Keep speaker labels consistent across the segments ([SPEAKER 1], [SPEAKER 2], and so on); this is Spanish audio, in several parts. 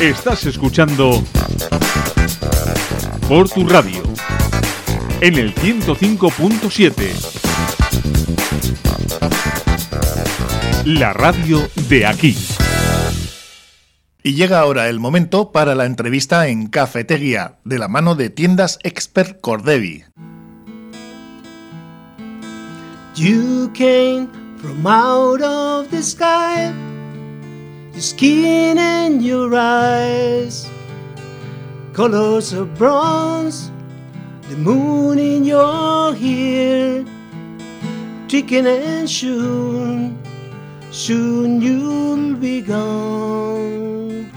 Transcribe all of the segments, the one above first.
[SPEAKER 1] Estás escuchando por tu radio en el 105.7. La radio de aquí.
[SPEAKER 2] Y llega ahora el momento para la entrevista en Cafetería, de la mano de tiendas Expert Cordevi.
[SPEAKER 3] You came from out of the sky, your skin and your eyes, colors of bronze, the moon in your hair, ticking and soon, soon you'll be gone.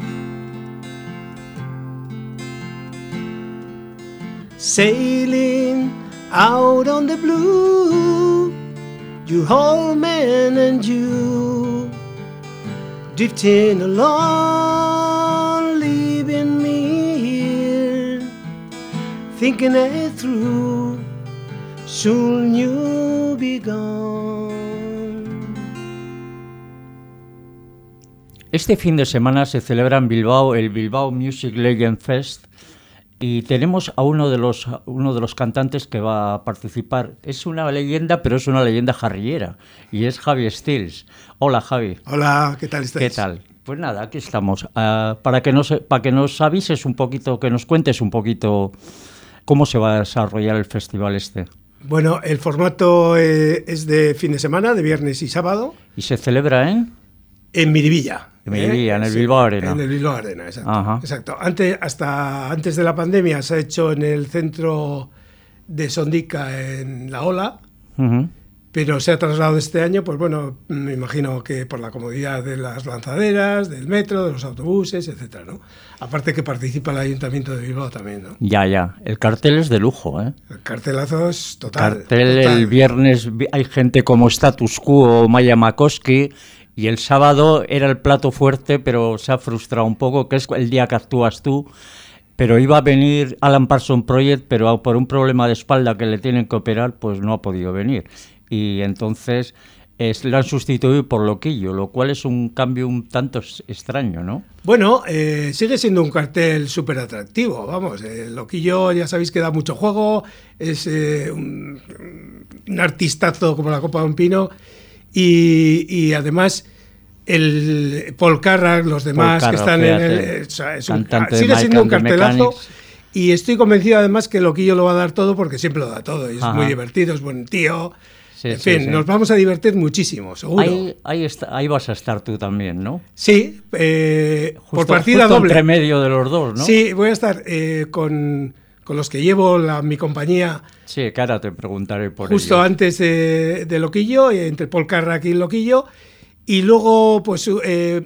[SPEAKER 3] Sailing out on the blue, you whole man and you drifting along, leaving me here, thinking it through. Soon you'll be gone.
[SPEAKER 4] Este fin de semana se celebra en Bilbao el Bilbao Music Legend Fest y tenemos a uno de los uno de los cantantes que va a participar. Es una leyenda, pero es una leyenda jarrillera y es Javi Stills. Hola Javi.
[SPEAKER 3] Hola, ¿qué tal estáis?
[SPEAKER 4] ¿Qué tal? Pues nada, aquí estamos. Ah, para que nos para que nos avises un poquito, que nos cuentes un poquito cómo se va a desarrollar el festival este.
[SPEAKER 3] Bueno, el formato eh, es de fin de semana, de viernes y sábado,
[SPEAKER 4] Y se celebra en
[SPEAKER 3] en Miribilla.
[SPEAKER 4] En Miribilla, en el Bilbao Arena.
[SPEAKER 3] En el Bilbao Arena, exacto. Exacto. Antes, hasta antes de la pandemia se ha hecho en el centro de Sondica en La Ola, pero se ha trasladado este año, pues bueno, me imagino que por la comodidad de las lanzaderas, del metro, de los autobuses, etcétera, ¿no? Aparte que participa el Ayuntamiento de Bilbao también, ¿no?
[SPEAKER 4] Ya, ya. El cartel es de lujo, ¿eh?
[SPEAKER 3] El cartelazo es total.
[SPEAKER 4] cartel
[SPEAKER 3] total.
[SPEAKER 4] el viernes vi- hay gente como Status Quo o Maya Makoski y el sábado era el plato fuerte pero se ha frustrado un poco que es el día que actúas tú pero iba a venir Alan Parsons Project pero por un problema de espalda que le tienen que operar pues no ha podido venir y entonces es, lo han sustituido por Loquillo lo cual es un cambio un tanto extraño ¿no?
[SPEAKER 3] Bueno, eh, sigue siendo un cartel súper atractivo, vamos, el Loquillo ya sabéis que da mucho juego, es eh, un, un artistazo como la copa de un pino y, y además el Paul Carrack, los demás que están en el... o sea, es un-
[SPEAKER 4] cantante de
[SPEAKER 3] sigue siendo un cartelazo y estoy convencido además que Loquillo lo va a dar todo porque siempre lo da todo y es
[SPEAKER 4] Ajá.
[SPEAKER 3] muy divertido, es buen tío.
[SPEAKER 4] Sí,
[SPEAKER 3] en
[SPEAKER 4] sí,
[SPEAKER 3] fin,
[SPEAKER 4] sí.
[SPEAKER 3] nos vamos a divertir muchísimo, seguro.
[SPEAKER 4] Ahí, ahí, está- ahí vas a estar tú también ¿no?
[SPEAKER 3] Sí, eh, por
[SPEAKER 4] Justo-
[SPEAKER 3] partida
[SPEAKER 4] justo
[SPEAKER 3] doble.
[SPEAKER 4] entre medio de los dos ¿no?
[SPEAKER 3] Sí, voy a estar eh, con, con los que llevo la- mi compañía
[SPEAKER 4] Sí, ahora te preguntaré por
[SPEAKER 3] justo
[SPEAKER 4] ello.
[SPEAKER 3] antes de, de Loquillo, eh, entre Paul Carrack y Loquillo. Y luego, pues eh,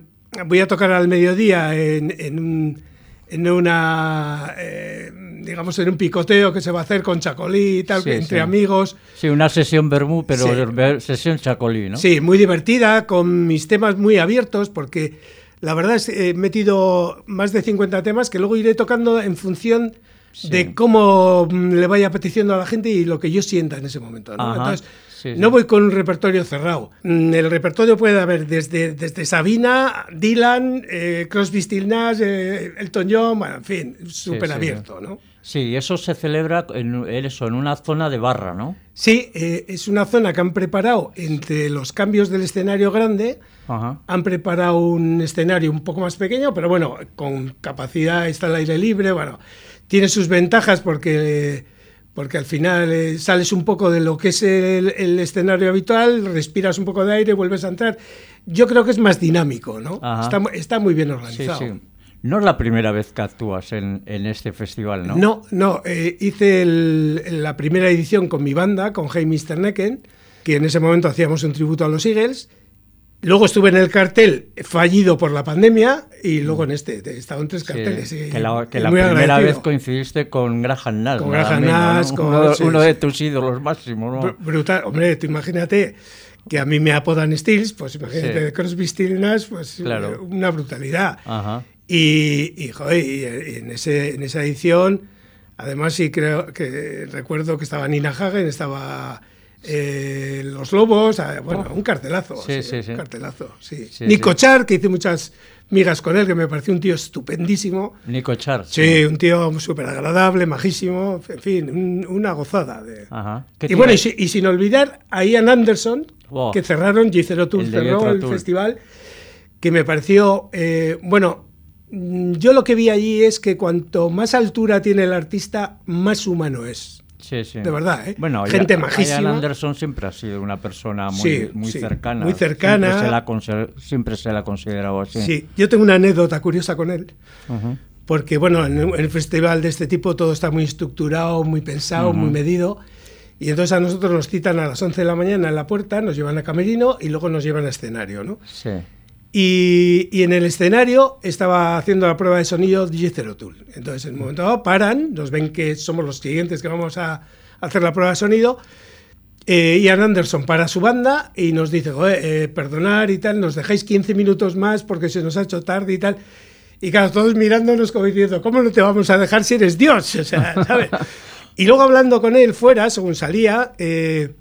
[SPEAKER 3] voy a tocar al mediodía en, en, un- en una, eh, digamos, en un picoteo que se va a hacer con Chacolí y tal,
[SPEAKER 4] Sí,
[SPEAKER 3] entre
[SPEAKER 4] sí.
[SPEAKER 3] amigos.
[SPEAKER 4] Sí, una sesión Bermú, pero
[SPEAKER 3] Sí.
[SPEAKER 4] sesión Chacolí, ¿no?
[SPEAKER 3] Sí, muy divertida, con mis temas muy abiertos, porque la verdad es que he metido más de 50 temas que luego iré tocando en función de cómo mm, le vaya apeteciendo a la gente y lo que yo sienta en ese momento. ¿no?
[SPEAKER 4] Ajá,
[SPEAKER 3] Entonces,
[SPEAKER 4] sí,
[SPEAKER 3] no voy con un repertorio cerrado. Mm, El repertorio puede haber desde, desde Sabina, Dylan, eh, Crosby, Still Nash, eh, Elton John, bueno, en fin, súper abierto, ¿no?
[SPEAKER 4] Sí, eso se celebra en, en eso, en una zona de barra, ¿no?
[SPEAKER 3] Sí, eh, es una zona que han preparado entre los cambios del escenario grande.
[SPEAKER 4] Ajá.
[SPEAKER 3] Han preparado un escenario un poco más pequeño, pero bueno, con capacidad, está al aire libre, bueno, tiene sus ventajas porque, porque al final eh, sales un poco de lo que es el, el escenario habitual, respiras un poco de aire, vuelves a entrar. Yo creo que es más dinámico, ¿no? Está, está muy bien
[SPEAKER 4] Sí,
[SPEAKER 3] organizado.
[SPEAKER 4] sí. No es la primera vez que actúas en, en este festival, ¿no?
[SPEAKER 3] No, no, eh, hice el- la primera edición con mi banda, con Hey Mr. Necken, que en ese momento hacíamos un tributo a los Eagles. Luego estuve en el cartel fallido por la pandemia y luego en este, he estado en tres
[SPEAKER 4] Sí,
[SPEAKER 3] carteles. y-
[SPEAKER 4] que la, que la primera
[SPEAKER 3] agradecido.
[SPEAKER 4] vez coincidiste con Graham Nash.
[SPEAKER 3] Con Graham
[SPEAKER 4] ¿no?
[SPEAKER 3] Nash, con-
[SPEAKER 4] uno,
[SPEAKER 3] sí,
[SPEAKER 4] uno
[SPEAKER 3] sí.
[SPEAKER 4] de tus ídolos máximos, ¿no?
[SPEAKER 3] Br- Brutal, hombre, tú imagínate que a mí me apodan Stills, pues imagínate
[SPEAKER 4] Sí.
[SPEAKER 3] de Crosby, Stills, Nash, pues
[SPEAKER 4] Claro.
[SPEAKER 3] una brutalidad.
[SPEAKER 4] Ajá.
[SPEAKER 3] Y, y, joder, y, eh, en, ese, en esa edición, además sí creo que recuerdo que estaba Nina Hagen, estaba eh, Los Lobos, ah, bueno, un cartelazo.
[SPEAKER 4] Oh. Sí, sí, sí.
[SPEAKER 3] Un cartelazo, sí. Nico. Char, que hice muchas migas con él, que me pareció un tío estupendísimo.
[SPEAKER 4] Nico Char.
[SPEAKER 3] Sí, un tío súper agradable, majísimo, en fin, un- una gozada. De...
[SPEAKER 4] Ajá. ¿Qué
[SPEAKER 3] Y bueno, y, sin olvidar a Ian Anderson,
[SPEAKER 4] Wow.
[SPEAKER 3] que cerraron, G0 Tour cerró el festival, que me pareció, eh, bueno, yo lo que vi allí es que cuanto más altura tiene el artista, más humano es.
[SPEAKER 4] Sí, sí.
[SPEAKER 3] De verdad, ¿eh?
[SPEAKER 4] Bueno,
[SPEAKER 3] Gente
[SPEAKER 4] Ian-
[SPEAKER 3] majísima.
[SPEAKER 4] Ian Anderson siempre ha sido una persona muy,
[SPEAKER 3] Sí,
[SPEAKER 4] muy
[SPEAKER 3] sí,
[SPEAKER 4] cercana.
[SPEAKER 3] muy cercana.
[SPEAKER 4] Siempre se la, siempre se la ha considerado así.
[SPEAKER 3] Sí. yo tengo una anécdota curiosa con él. Porque, bueno, en el festival de este tipo todo está muy estructurado, muy pensado, muy medido. Y entonces a nosotros nos citan a las 11 de la mañana en la puerta, nos llevan a camerino y luego nos llevan a escenario, ¿no?
[SPEAKER 4] Sí.
[SPEAKER 3] Y, en el escenario estaba haciendo la prueba de sonido DJ Tool. Entonces, en un momento dado, paran, nos ven que somos los siguientes que vamos a hacer la prueba de sonido. Eh, Ian Anderson para su banda y nos dice, "Joder, eh, perdonar y tal, nos dejáis 15 minutos más porque se nos ha hecho tarde y tal. Y claro, todos mirándonos como diciendo, ¿cómo no te vamos a dejar si eres Dios? O sea, ¿sabes? Y luego hablando con él fuera, según salía, eh,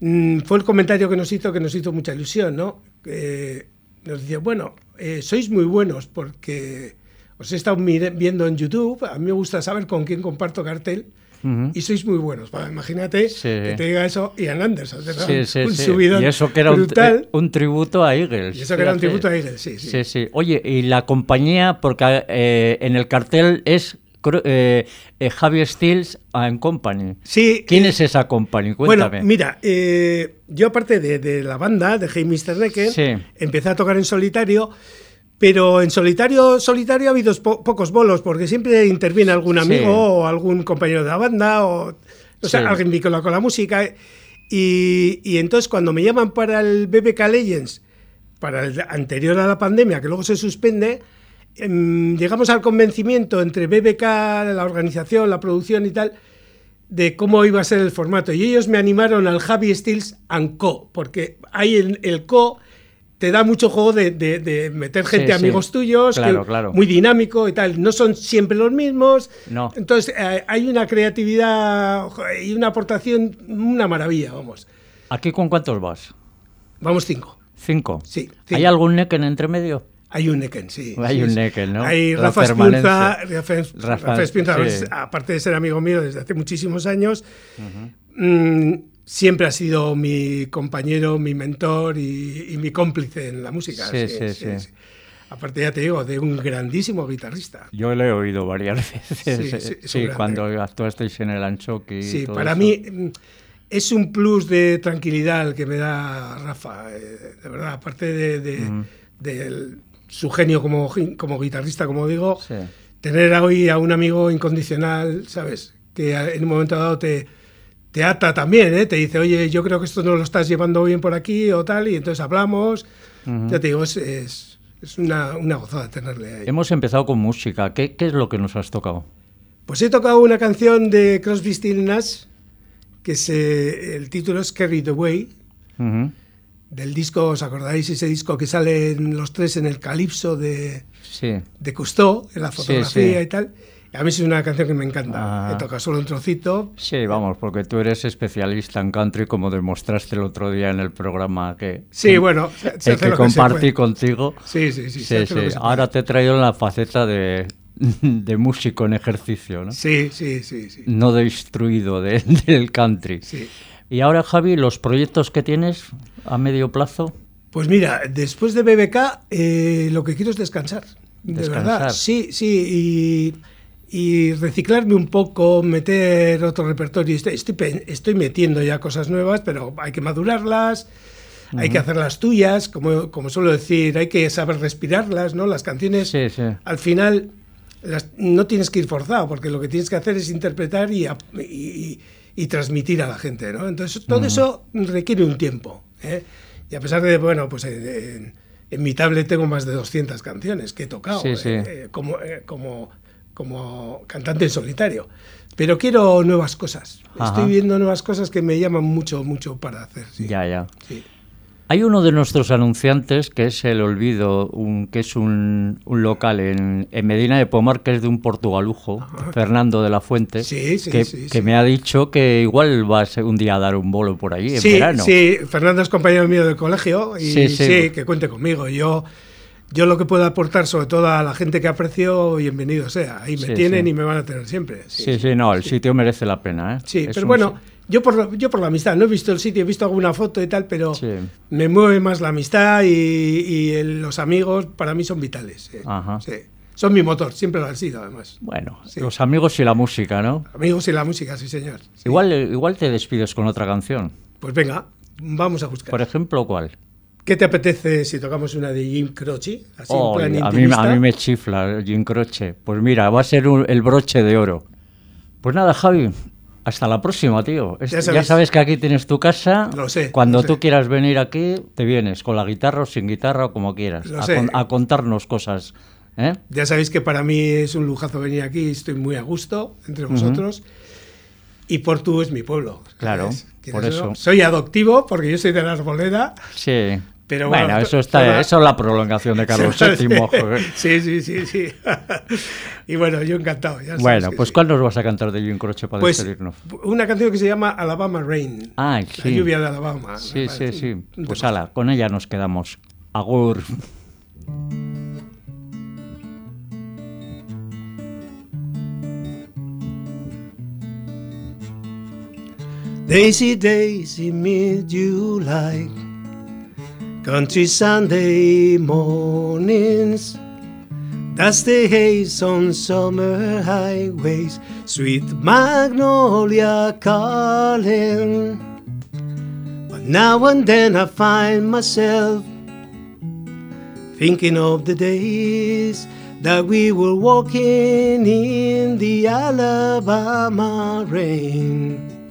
[SPEAKER 3] mm, fue el comentario que nos hizo que nos hizo mucha ilusión, ¿no? Eh, nos dice, bueno, eh, sois muy buenos porque os he estado viendo en YouTube, a mí me gusta saber con quién comparto cartel y sois muy buenos. Bueno, imagínate
[SPEAKER 4] Sí.
[SPEAKER 3] que te diga eso Ian Anderson.
[SPEAKER 4] Sí, sí,
[SPEAKER 3] un
[SPEAKER 4] sí.
[SPEAKER 3] subidón
[SPEAKER 4] Y eso que era un,
[SPEAKER 3] brutal.
[SPEAKER 4] eh, un tributo a Eagles.
[SPEAKER 3] y eso que era un tributo a Eagles, sí, sí.
[SPEAKER 4] Sí, sí. Oye, y la compañía, porque eh, en el cartel es eh, eh, Javi Stills and Company.
[SPEAKER 3] Sí,
[SPEAKER 4] ¿Quién
[SPEAKER 3] eh,
[SPEAKER 4] es esa company? Cuéntame.
[SPEAKER 3] Bueno, mira, eh, yo aparte de, de la banda, de Hey Mr. Necken,
[SPEAKER 4] Sí.
[SPEAKER 3] empecé a tocar en solitario, pero en solitario, solitario ha habido po- pocos bolos, porque siempre interviene algún amigo
[SPEAKER 4] Sí.
[SPEAKER 3] o algún compañero de la banda, o, o sea,
[SPEAKER 4] Sí.
[SPEAKER 3] alguien vinculado con la música. Y, y entonces cuando me llaman para el BBK Legends, para el anterior a la pandemia, que luego se suspende, llegamos al convencimiento entre BBK, la organización, la producción y tal, de cómo iba a ser el formato. Y ellos me animaron al Javi Stills and Co. Porque ahí el, el Co te da mucho juego de, de- de meter gente,
[SPEAKER 4] Sí, sí.
[SPEAKER 3] amigos tuyos,
[SPEAKER 4] Claro,
[SPEAKER 3] que-
[SPEAKER 4] claro.
[SPEAKER 3] muy dinámico y tal. No son siempre los mismos.
[SPEAKER 4] No.
[SPEAKER 3] Entonces eh, hay una creatividad y una aportación, una maravilla, vamos.
[SPEAKER 4] ¿Aquí con cuántos vas?
[SPEAKER 3] Vamos cinco.
[SPEAKER 4] ¿Cinco?
[SPEAKER 3] Sí,
[SPEAKER 4] ¿Hay
[SPEAKER 3] cinco.
[SPEAKER 4] algún Necken entre medio?
[SPEAKER 3] Hay un Necken, sí.
[SPEAKER 4] Hay
[SPEAKER 3] sí,
[SPEAKER 4] un. Necken, ¿no?
[SPEAKER 3] Hay Rafa
[SPEAKER 4] permanencia.
[SPEAKER 3] Rafa,
[SPEAKER 4] Rafa,
[SPEAKER 3] Rafa
[SPEAKER 4] sí.
[SPEAKER 3] pues, aparte de ser amigo mío desde hace muchísimos años, mm, siempre ha sido mi compañero, mi mentor y, y mi cómplice en la música.
[SPEAKER 4] Sí, sí, sí.
[SPEAKER 3] Aparte, ya te digo, de un grandísimo guitarrista.
[SPEAKER 4] Yo lo he oído varias veces.
[SPEAKER 3] Sí,
[SPEAKER 4] cuando actuasteis en el Anchoqui. y
[SPEAKER 3] Sí,
[SPEAKER 4] todo
[SPEAKER 3] para
[SPEAKER 4] eso.
[SPEAKER 3] mí mm, es un plus de tranquilidad el que me da Rafa, eh, de verdad, aparte de, de- del- su genio como, como guitarrista, como digo,
[SPEAKER 4] Sí.
[SPEAKER 3] tener hoy a un amigo incondicional, ¿sabes? Que en un momento dado te, te ata también, ¿eh? Te dice, oye, yo creo que esto no lo estás llevando bien por aquí o tal, y entonces hablamos. Ya te digo, es, es, es una, una gozada tenerle ahí.
[SPEAKER 4] Hemos empezado con música. ¿Qué, qué es lo que nos has tocado?
[SPEAKER 3] Pues he tocado una canción de Crosby, Stills Nash, que se, el título es Carried Away,
[SPEAKER 4] Ujú.
[SPEAKER 3] Del disco, ¿os acordáis? Ese disco que salen los tres en el calipso de,
[SPEAKER 4] Sí.
[SPEAKER 3] de Cousteau, en la fotografía
[SPEAKER 4] sí.
[SPEAKER 3] y tal. A mí es una canción que me encanta.
[SPEAKER 4] Ah.
[SPEAKER 3] He tocado solo un trocito.
[SPEAKER 4] Sí, vamos, porque tú eres especialista en country, como demostraste el otro día en el programa que,
[SPEAKER 3] Sí,
[SPEAKER 4] que-
[SPEAKER 3] bueno, se- hace
[SPEAKER 4] que
[SPEAKER 3] lo
[SPEAKER 4] compartí contigo.
[SPEAKER 3] Sí, sí, sí.
[SPEAKER 4] Sí. Ahora te he traído en la faceta de, de músico en ejercicio, ¿no?
[SPEAKER 3] Sí, sí, sí, sí.
[SPEAKER 4] No de instruido de- del country.
[SPEAKER 3] Sí.
[SPEAKER 4] Y ahora, Javi, los proyectos que tienes a medio plazo.
[SPEAKER 3] Pues mira, después de BBK, eh, lo que quiero es descansar. De
[SPEAKER 4] Descansar.
[SPEAKER 3] verdad. Sí, sí. Y, y reciclarme un poco, meter otro repertorio. Estoy, estoy, estoy metiendo ya cosas nuevas, pero hay que madurarlas. Hay que hacerlas tuyas, como, como suelo decir, hay que saber respirarlas, ¿no? Las canciones,
[SPEAKER 4] Sí, sí.
[SPEAKER 3] al final, las- no tienes que ir forzado, porque lo que tienes que hacer es interpretar y, y- y transmitir a la gente, ¿no? Entonces, todo eso requiere un tiempo, ¿eh? Y a pesar de, bueno, pues en, en- en mi tablet tengo más de 200 canciones que he tocado
[SPEAKER 4] Sí, sí.
[SPEAKER 3] eh, eh, como, eh, como, como cantante en solitario. Pero quiero nuevas cosas.
[SPEAKER 4] Ajá.
[SPEAKER 3] Estoy viendo nuevas cosas que me llaman mucho, mucho para hacer. sí.
[SPEAKER 4] Ya, ya.
[SPEAKER 3] Sí.
[SPEAKER 4] Hay uno de nuestros anunciantes que es El Olvido, un, que es un, un local en, en Medina de Pomar, que es de un portugalujo, Fernando de la Fuente,
[SPEAKER 3] Sí, sí,
[SPEAKER 4] que,
[SPEAKER 3] sí,
[SPEAKER 4] que me ha dicho que igual va a ser un día a dar un bolo por allí en verano.
[SPEAKER 3] sí, Fernando es compañero mío del colegio y
[SPEAKER 4] Sí,
[SPEAKER 3] que cuente conmigo. Yo, yo lo que puedo aportar, sobre todo a la gente que aprecio, bienvenido sea. Ahí me tienen y me van a tener siempre.
[SPEAKER 4] Sí, sí, no, el sitio merece la pena. ¿eh?
[SPEAKER 3] Sí,
[SPEAKER 4] Es
[SPEAKER 3] pero
[SPEAKER 4] un
[SPEAKER 3] bueno, yo por, la- yo por la amistad, no he visto el sitio, he visto alguna foto y tal, pero
[SPEAKER 4] Sí.
[SPEAKER 3] me mueve más la amistad y, y el- los amigos para mí son vitales.
[SPEAKER 4] Ajá.
[SPEAKER 3] Sí. Son mi motor, siempre lo han sido además.
[SPEAKER 4] Bueno,
[SPEAKER 3] Sí.
[SPEAKER 4] los amigos y la música, ¿no?
[SPEAKER 3] Amigos y la música, sí señor.
[SPEAKER 4] Igual, igual te despides con otra canción.
[SPEAKER 3] Pues venga, vamos a buscar.
[SPEAKER 4] Por ejemplo, ¿cuál?
[SPEAKER 3] ¿Qué te apetece si tocamos una de Jim Croce? Así
[SPEAKER 4] Oh,
[SPEAKER 3] en plan
[SPEAKER 4] a, mí,
[SPEAKER 3] intimista?
[SPEAKER 4] a mí me chifla Jim Croce. Pues mira, va a ser un- el broche de oro. Pues nada, Javi, hasta la próxima, tío.
[SPEAKER 3] Ya
[SPEAKER 4] ya,
[SPEAKER 3] sabes.
[SPEAKER 4] que aquí tienes tu casa.
[SPEAKER 3] Lo sé,
[SPEAKER 4] Cuando
[SPEAKER 3] lo
[SPEAKER 4] tú
[SPEAKER 3] sé.
[SPEAKER 4] quieras venir aquí, te vienes, con la guitarra o sin guitarra o como quieras,
[SPEAKER 3] Lo
[SPEAKER 4] a,
[SPEAKER 3] sé.
[SPEAKER 4] con- a contarnos cosas. ¿eh?
[SPEAKER 3] Ya sabéis que para mí es un lujazo venir aquí, estoy muy a gusto entre vosotros. Y Portu es mi pueblo.
[SPEAKER 4] Claro,
[SPEAKER 3] ¿sabes? ¿Quieres
[SPEAKER 4] por eso.
[SPEAKER 3] Soy adoptivo porque yo soy de la Arboleda.
[SPEAKER 4] Sí.
[SPEAKER 3] Pero
[SPEAKER 4] bueno,
[SPEAKER 3] bueno,
[SPEAKER 4] eso está,
[SPEAKER 3] toda-
[SPEAKER 4] eso es la prolongación de Carlos VII.
[SPEAKER 3] Sí, sí, sí, sí. y bueno, yo encantado. ya
[SPEAKER 4] Bueno, pues
[SPEAKER 3] sí.
[SPEAKER 4] ¿cuál nos vas a cantar de Jim Croce para
[SPEAKER 3] Pues
[SPEAKER 4] despedirnos?
[SPEAKER 3] una canción que se llama Alabama Rain. La
[SPEAKER 4] sí.
[SPEAKER 3] lluvia de Alabama.
[SPEAKER 4] Sí, sí, sí. Pues ala, con ella nos quedamos. Agur.
[SPEAKER 3] Daisy, Daisy, mid July, country Sunday mornings, dusty haze on summer highways, sweet magnolia calling. But now and then I find myself thinking of the days that we were walking in the Alabama rain.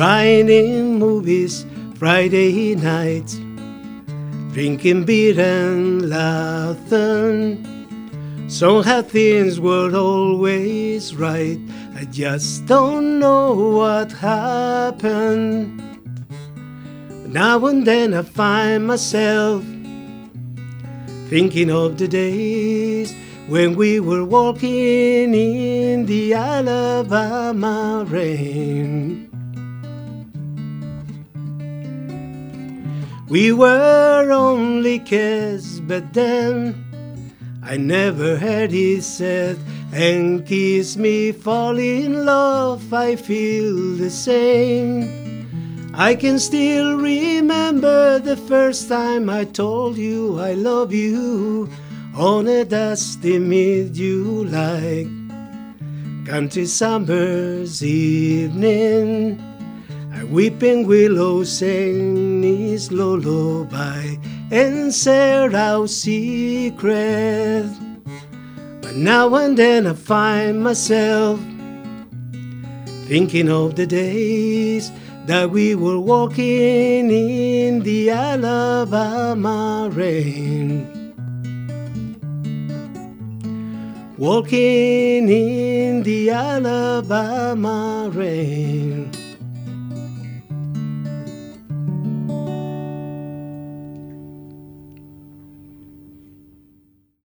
[SPEAKER 3] In movies Friday nights, drinking beer and laughing. Somehow things were always right. I just don't know what happened. Now and then I find myself thinking of the days when we were walking in the Alabama rain. We were only kids, but then I never heard he said, and kiss me, fall in love. I feel the same. I can still remember the first time I told you I love you on a dusty mid July country summer's evening. A weeping willow sang his lullaby and said our secret. But now and then I find myself thinking of the days that we were walking in the Alabama rain. Walking in the Alabama rain.